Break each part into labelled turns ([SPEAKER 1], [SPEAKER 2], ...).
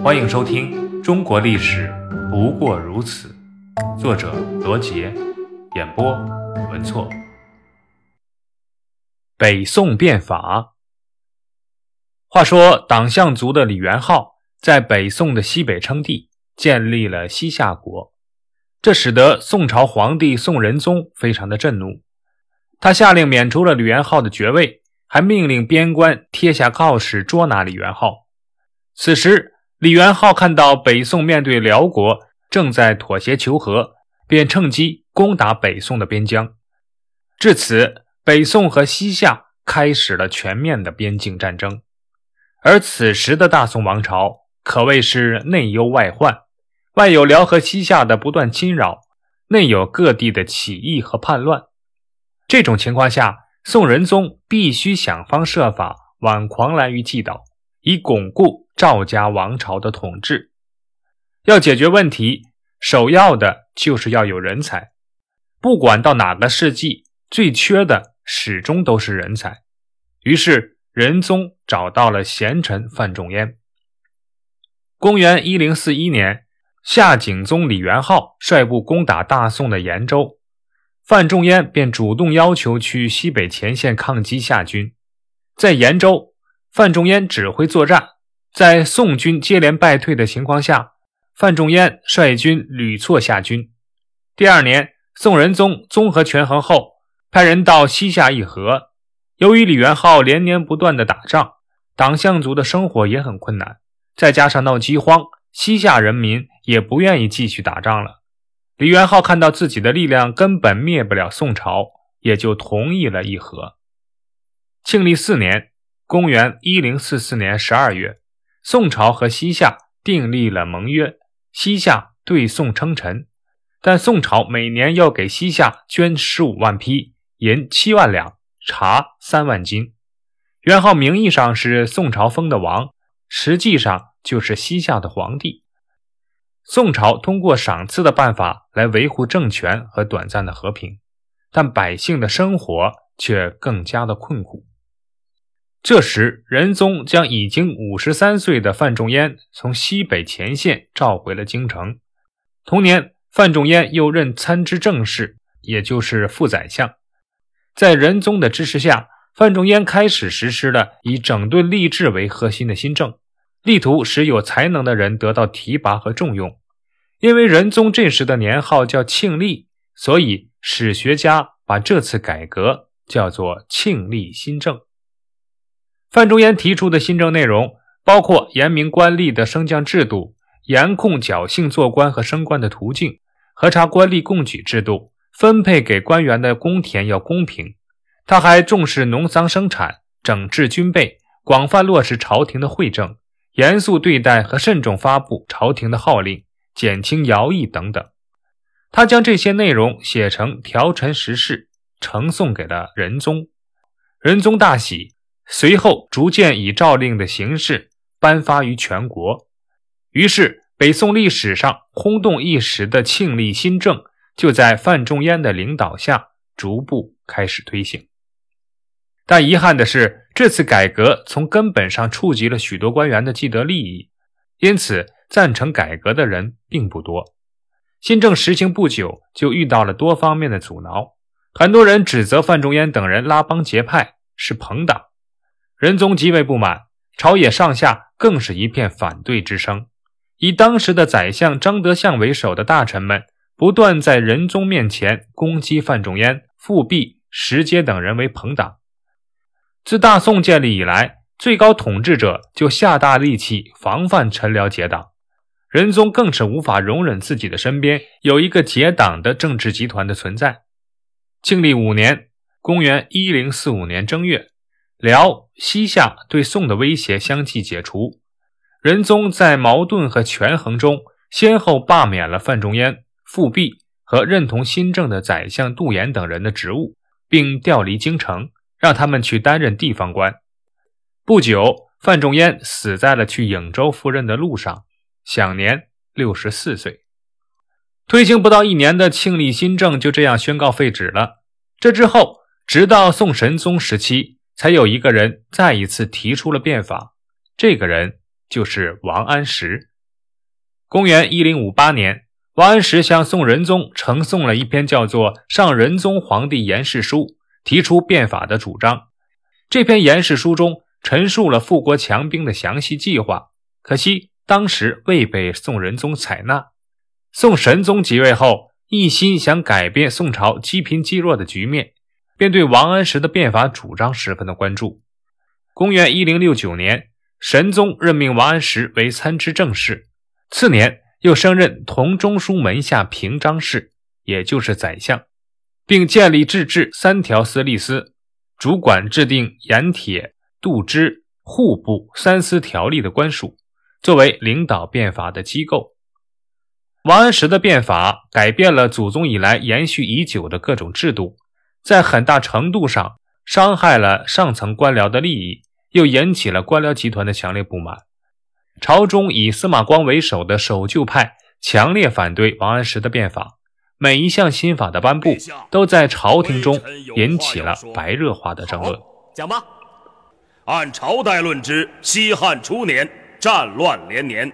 [SPEAKER 1] 欢迎收听《中国历史不过如此》，作者罗杰，演播文措。北宋变法。话说，党项族的李元昊在北宋的西北称帝，建立了西夏国，这使得宋朝皇帝宋仁宗非常的震怒。他下令免除了李元昊的爵位，还命令边关贴下告示捉拿李元昊。此时，李元昊看到北宋面对辽国正在妥协求和，便趁机攻打北宋的边疆。至此，北宋和西夏开始了全面的边境战争。而此时的大宋王朝可谓是内忧外患，外有辽和西夏的不断侵扰，内有各地的起义和叛乱。这种情况下，宋仁宗必须想方设法挽狂澜于既倒，以巩固。赵家王朝的统治要解决问题，首要的就是要有人才。不管到哪个世纪，最缺的始终都是人才。于是仁宗找到了贤臣范仲淹。公元一零四一年，夏景宗李元昊率部攻打大宋的延州，范仲淹便主动要求去西北前线抗击夏军。在延州，范仲淹指挥作战。在宋军接连败退的情况下，范仲淹率军屡挫夏军。第二年，宋仁宗综合权衡后，派人到西夏议和。由于李元昊连年不断的打仗，党项族的生活也很困难，再加上闹饥荒，西夏人民也不愿意继续打仗了。李元昊看到自己的力量根本灭不了宋朝，也就同意了议和。庆历四年（公元1044年）十二月。宋朝和西夏订立了盟约，西夏对宋称臣，但宋朝每年要给西夏捐十五万匹银七万两，茶三万斤。元昊名义上是宋朝封的王，实际上就是西夏的皇帝。宋朝通过赏赐的办法来维护政权和短暂的和平，但百姓的生活却更加的困苦。这时，仁宗将已经五十三岁的范仲淹从西北前线召回了京城。同年，范仲淹又任参知政事，也就是副宰相。在仁宗的支持下，范仲淹开始实施了以整顿吏治为核心的新政，力图使有才能的人得到提拔和重用。因为仁宗这时的年号叫庆历，所以史学家把这次改革叫做庆历新政。范仲淹提出的新政内容包括严明官吏的升降制度，严控侥幸做官和升官的途径，核查官吏贡举制度，分配给官员的公田要公平。他还重视农桑生产，整治军备，广泛落实朝廷的惠政，严肃对待和慎重发布朝廷的号令，减轻徭役等等。他将这些内容写成条陈实事，呈送给了仁宗。仁宗大喜。随后，逐渐以诏令的形式颁发于全国。于是，北宋历史上轰动一时的庆历新政，就在范仲淹的领导下逐步开始推行。但遗憾的是，这次改革从根本上触及了许多官员的既得利益，因此赞成改革的人并不多。新政实行不久，就遇到了多方面的阻挠。很多人指责范仲淹等人拉帮结派，是朋党。仁宗极为不满，朝野上下更是一片反对之声。以当时的宰相张德相为首的大臣们，不断在仁宗面前攻击范仲淹、富弼、石阶等人为朋党。自大宋建立以来，最高统治者就下大力气防范臣僚结党，仁宗更是无法容忍自己的身边有一个结党的政治集团的存在。庆历五年（公元1045年正月）。辽、西夏对宋的威胁相继解除，仁宗在矛盾和权衡中，先后罢免了范仲淹、富弼和认同新政的宰相杜衍等人的职务，并调离京城，让他们去担任地方官。不久，范仲淹死在了去颍州赴任的路上，享年六十四岁。推行不到一年的庆历新政就这样宣告废止了。这之后，直到宋神宗时期。才有一个人再一次提出了变法，这个人就是王安石。公元一零五八年，王安石向宋仁宗呈送了一篇叫做《上仁宗皇帝言事书》，提出变法的主张。这篇言事书中陈述了富国强兵的详细计划，可惜当时未被宋仁宗采纳。宋神宗即位后，一心想改变宋朝积贫积弱的局面，便对王安石的变法主张十分的关注。公元一零六九年，神宗任命王安石为参知政事，次年又升任同中书门下平章事，也就是宰相，并建立制治三条司隶司，主管制定盐铁、度支、户部三司条例的官署，作为领导变法的机构。王安石的变法改变了祖宗以来延续已久的各种制度，在很大程度上伤害了上层官僚的利益，又引起了官僚集团的强烈不满。朝中以司马光为首的守旧派强烈反对王安石的变法，每一项新法的颁布都在朝廷中引起了白热化的争论。
[SPEAKER 2] 讲吧，按朝代论之，西汉初年战乱连年。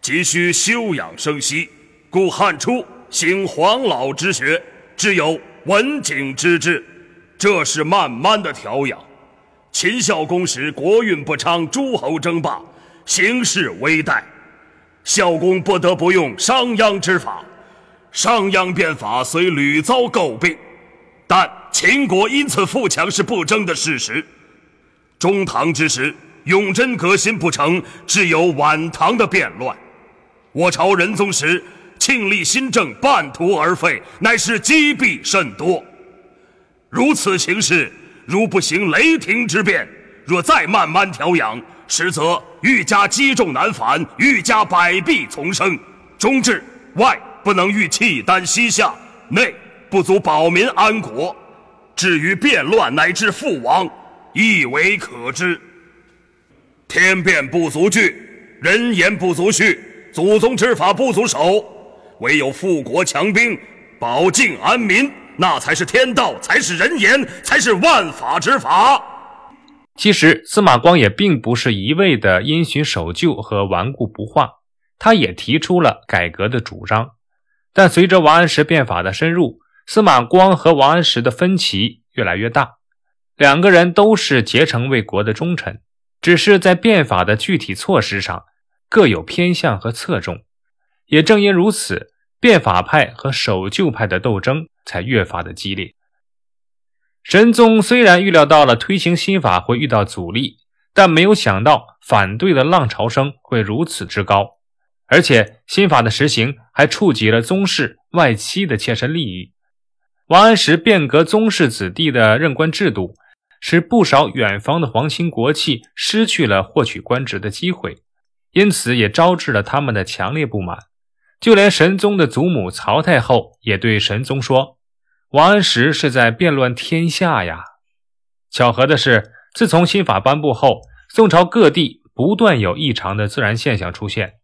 [SPEAKER 2] 急需休养生息，故汉初兴黄老之学，只有文景之治，这是慢慢的调养。秦孝公时国运不昌，诸侯争霸，形势危殆，孝公不得不用商鞅之法。商鞅变法虽屡遭诟病，但秦国因此富强是不争的事实。中唐之时，永贞革新不成，只有晚唐的变乱。我朝仁宗时，庆历新政半途而废，乃是积弊甚多。如此形势，如不行雷霆之变，若再慢慢调养，实则愈加积重难返，愈加百弊丛生，终至外不能御契丹西夏，内不足保民安国，至于变乱乃至覆亡，亦为可知。天变不足惧，人言不足恤。祖宗之法不足守，唯有富国强兵，保境安民，那才是天道，才是人言，才是万法之法。
[SPEAKER 1] 其实司马光也并不是一味的因循守旧和顽固不化，他也提出了改革的主张。但随着王安石变法的深入，司马光和王安石的分歧越来越大。两个人都是竭诚为国的忠臣，只是在变法的具体措施上。各有偏向和侧重，也正因如此，变法派和守旧派的斗争才越发的激烈。神宗虽然预料到了推行新法会遇到阻力，但没有想到反对的浪潮声会如此之高，而且新法的实行还触及了宗室外戚的切身利益。王安石变革宗室子弟的任官制度，使不少远方的皇亲国戚失去了获取官职的机会。因此，也招致了他们的强烈不满。就连神宗的祖母曹太后也对神宗说：“王安石是在变乱天下呀！”巧合的是，自从新法颁布后，宋朝各地不断有异常的自然现象出现，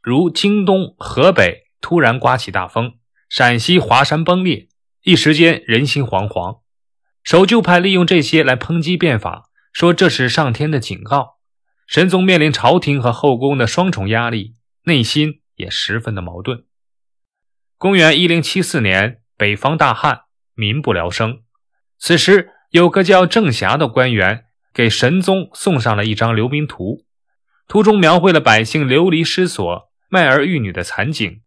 [SPEAKER 1] 如京东、河北突然刮起大风，陕西华山崩裂，一时间人心惶惶。守旧派利用这些来抨击变法，说这是上天的警告。神宗面临朝廷和后宫的双重压力，内心也十分的矛盾。公元一零七四年，北方大旱，民不聊生。此时，有个叫郑霞的官员给神宗送上了一张流民图，图中描绘了百姓流离失所、卖儿育女的惨景。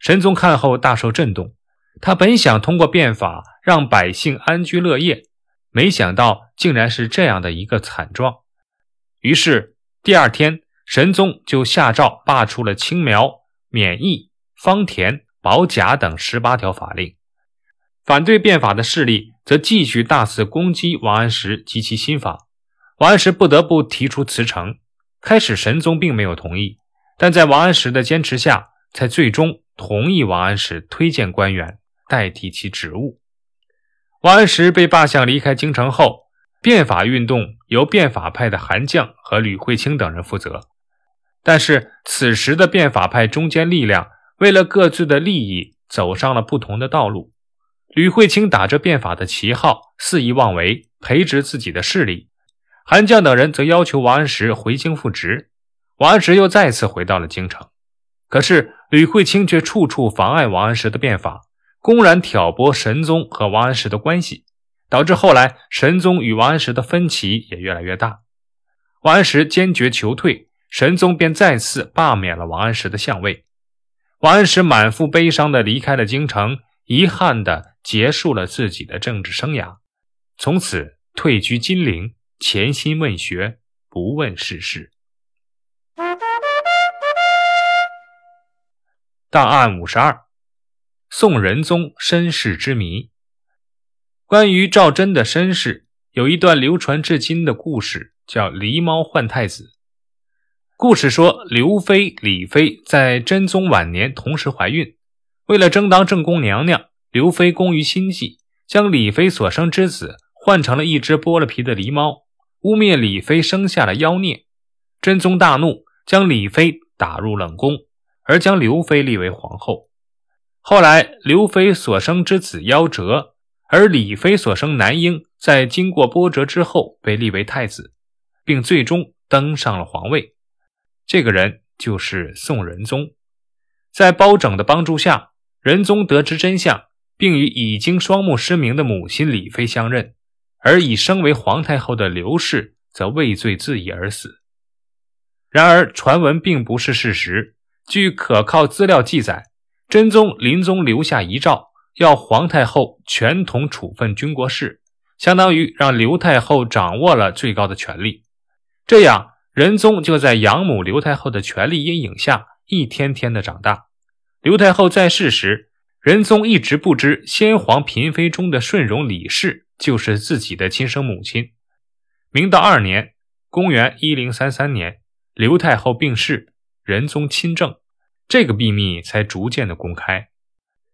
[SPEAKER 1] 神宗看后大受震动，他本想通过变法让百姓安居乐业，没想到竟然是这样的一个惨状。于是第二天，神宗就下诏罢黜了青苗、免役、方田、保甲等十八条法令。反对变法的势力则继续大肆攻击王安石及其新法。王安石不得不提出辞呈。开始，神宗并没有同意，但在王安石的坚持下，才最终同意王安石推荐官员代替其职务。王安石被罢相离开京城后。变法运动由变法派的韩绛和吕惠卿等人负责，但是此时的变法派中间力量为了各自的利益走上了不同的道路。吕惠卿打着变法的旗号肆意妄为，培植自己的势力；韩绛等人则要求王安石回京复职。王安石又再次回到了京城。可是吕惠卿却处处妨碍王安石的变法，公然挑拨神宗和王安石的关系，导致后来神宗与王安石的分歧也越来越大。王安石坚决求退，神宗便再次罢免了王安石的相位。王安石满腹悲伤地离开了京城，遗憾地结束了自己的政治生涯，从此退居金陵，潜心问学，不问世事。档案五十二：宋仁宗身世之谜。关于赵祯的身世，有一段流传至今的故事，叫“狸猫换太子”。故事说，刘妃、李妃在真宗晚年同时怀孕，为了争当正宫娘娘，刘妃工于心计，将李妃所生之子换成了一只剥了皮的狸猫，污蔑李妃生下了妖孽。真宗大怒，将李妃打入冷宫。而将刘妃立为皇后。后来，刘妃所生之子夭折，而李妃所生男婴在经过波折之后被立为太子，并最终登上了皇位。这个人就是宋仁宗。在包拯的帮助下，仁宗得知真相，并与已经双目失明的母亲李妃相认，而已升为皇太后的刘氏则畏罪自缢而死。然而，传闻并不是事实。据可靠资料记载，真宗临终留下遗诏，要皇太后全统处分军国事，相当于让刘太后掌握了最高的权力。这样，仁宗就在养母刘太后的权力阴影下，一天天的长大。刘太后在世时，仁宗一直不知先皇嫔妃中的顺容李氏就是自己的亲生母亲。明道二年（公元1033年），刘太后病逝。仁宗亲政，这个秘密才逐渐的公开。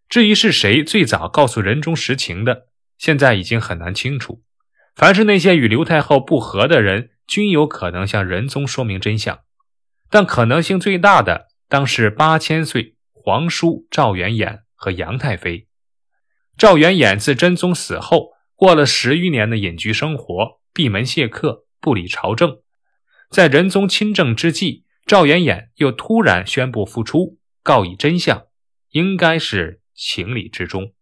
[SPEAKER 1] 至于是谁最早告诉仁宗实情的，现在已经很难清楚。凡是那些与刘太后不和的人，均有可能向仁宗说明真相，但可能性最大的当是八千岁皇叔赵元衍和杨太妃。赵元衍自真宗死后，过了十余年的隐居生活，闭门谢客，不理朝政。在仁宗亲政之际。赵元衍又突然宣布复出，告以真相，应该是情理之中。